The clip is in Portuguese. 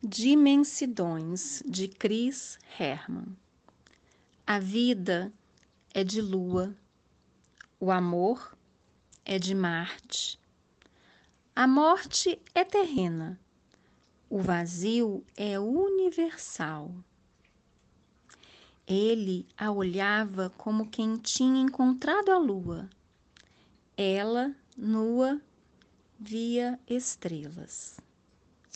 Dimensidões de Chris Herman. A vida é de lua, o amor é de Marte, a morte é terrena, o vazio é universal. Ele a olhava como quem tinha encontrado a lua. Ela, nua, via estrelas.